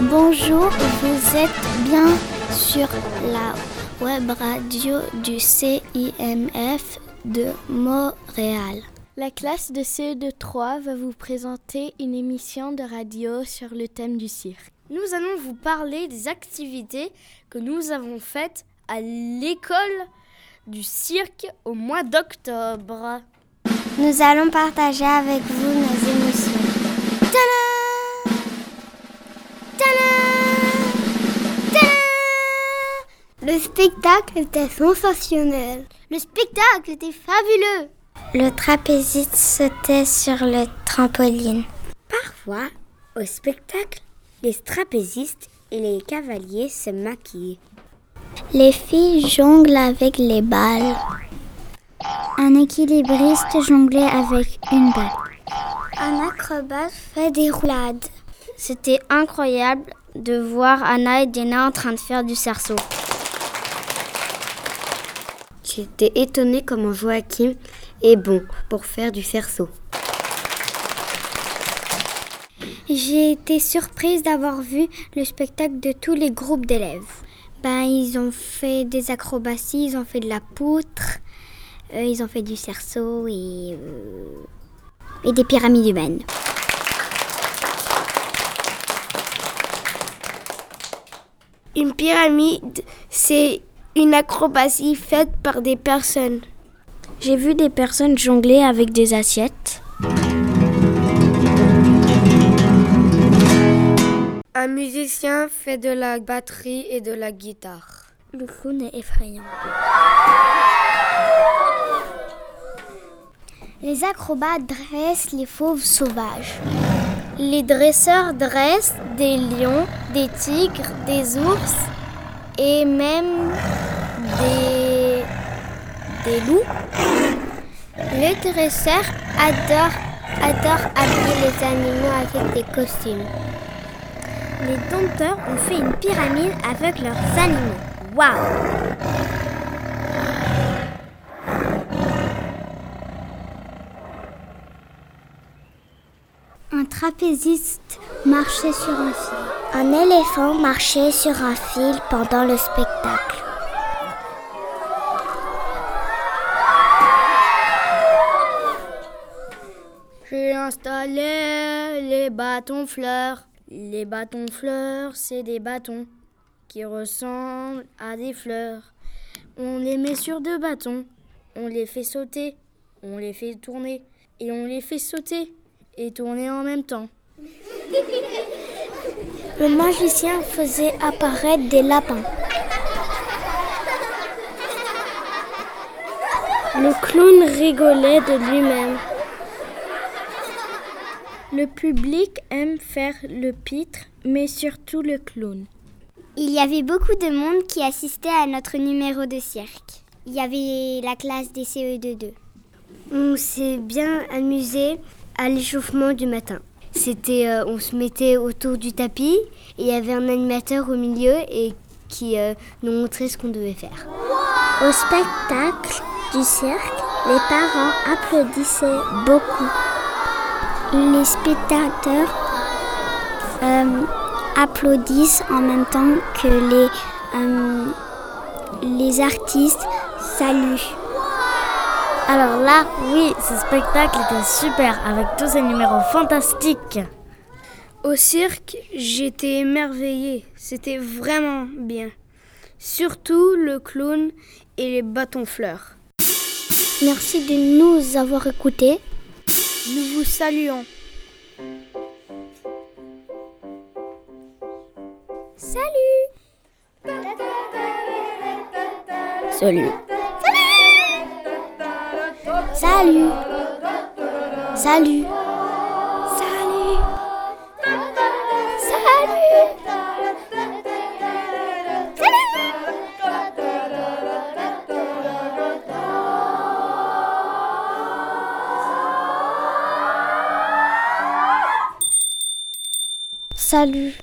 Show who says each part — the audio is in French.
Speaker 1: Bonjour, vous êtes bien sur la web radio du CIMF de Montréal.
Speaker 2: La classe de CE2 3 va vous présenter une émission de radio sur le thème du cirque. Nous allons vous parler des activités que nous avons faites à l'école du cirque au mois d'octobre.
Speaker 1: Nous allons partager avec vous nos émotions. Le spectacle était sensationnel. Le spectacle était fabuleux. Le trapéziste sautait sur le trampoline.
Speaker 3: Parfois, au spectacle, les trapézistes et les cavaliers se maquillent.
Speaker 1: Les filles jonglent avec les balles. Un équilibriste jonglait avec une balle. Un acrobate fait des roulades.
Speaker 2: C'était incroyable de voir Anna et Dina en train de faire du cerceau.
Speaker 3: J'étais étonnée comment Joachim est bon pour faire du cerceau.
Speaker 1: J'ai été surprise d'avoir vu le spectacle de tous les groupes d'élèves. Ben, ils ont fait des acrobaties, ils ont fait de la poutre, euh, ils ont fait du cerceau et, euh, et des pyramides humaines.
Speaker 4: Une pyramide, c'est une acrobatie faite par des personnes.
Speaker 2: J'ai vu des personnes jongler avec des assiettes.
Speaker 4: Un musicien fait de la batterie et de la guitare.
Speaker 1: Le clown est effrayant. Les acrobates dressent les fauves sauvages.
Speaker 2: Les dresseurs dressent des lions, des tigres, des ours et même des, des loups.
Speaker 1: Les dresseurs adorent, adorent habiller les animaux avec des costumes.
Speaker 2: Les dompteurs ont fait une pyramide avec leurs animaux. Waouh
Speaker 1: Un trapéziste marchait sur un fil. Un éléphant marchait sur un fil pendant le spectacle.
Speaker 2: J'ai installé les bâtons fleurs. Les bâtons fleurs, c'est des bâtons qui ressemblent à des fleurs. On les met sur deux bâtons, on les fait sauter, on les fait tourner et on les fait sauter et tourner en même temps.
Speaker 1: Le magicien faisait apparaître des lapins.
Speaker 2: Le clown rigolait de lui-même. Le public aime faire le pitre, mais surtout le clown.
Speaker 1: Il y avait beaucoup de monde qui assistait à notre numéro de cirque. Il y avait la classe des CE22.
Speaker 3: On s'est bien amusé à l'échauffement du matin. C'était, euh, on se mettait autour du tapis et il y avait un animateur au milieu et qui euh, nous montrait ce qu'on devait faire.
Speaker 1: Au spectacle du cirque, les parents applaudissaient beaucoup. Les spectateurs euh, applaudissent en même temps que les, euh, les artistes saluent.
Speaker 2: Alors là, oui, ce spectacle était super avec tous ces numéros fantastiques.
Speaker 4: Au cirque, j'étais émerveillée. C'était vraiment bien. Surtout le clown et les bâtons fleurs.
Speaker 1: Merci de nous avoir écoutés.
Speaker 4: Nous vous saluons.
Speaker 1: Salut
Speaker 3: Salut.
Speaker 1: Salut Salut Salut Salut Salut